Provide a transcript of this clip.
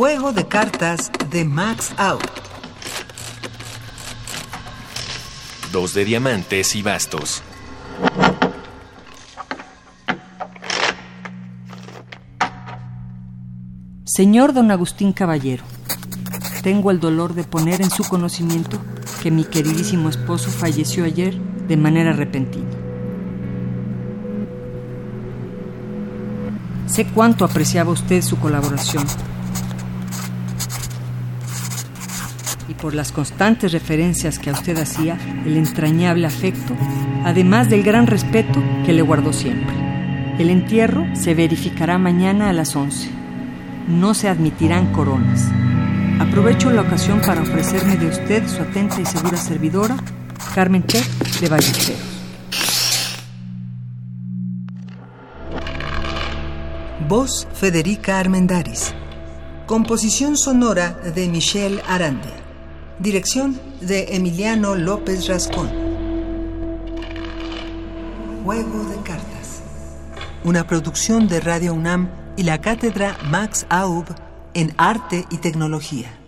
Juego de cartas de Max Out. Dos de diamantes y bastos. Señor don Agustín Caballero, tengo el dolor de poner en su conocimiento que mi queridísimo esposo falleció ayer de manera repentina. Sé cuánto apreciaba usted su colaboración y por las constantes referencias que a usted hacía, el entrañable afecto, además del gran respeto que le guardó siempre. El entierro se verificará mañana a las 11. No se admitirán coronas. Aprovecho la ocasión para ofrecerme de usted su atenta y segura servidora, Carmen T. de Ballesteros. Voz Federica Armendaris. Composición sonora de Michelle Arande. Dirección de Emiliano López Rascón. Juego de cartas. Una producción de Radio UNAM y la cátedra Max Aub en Arte y Tecnología.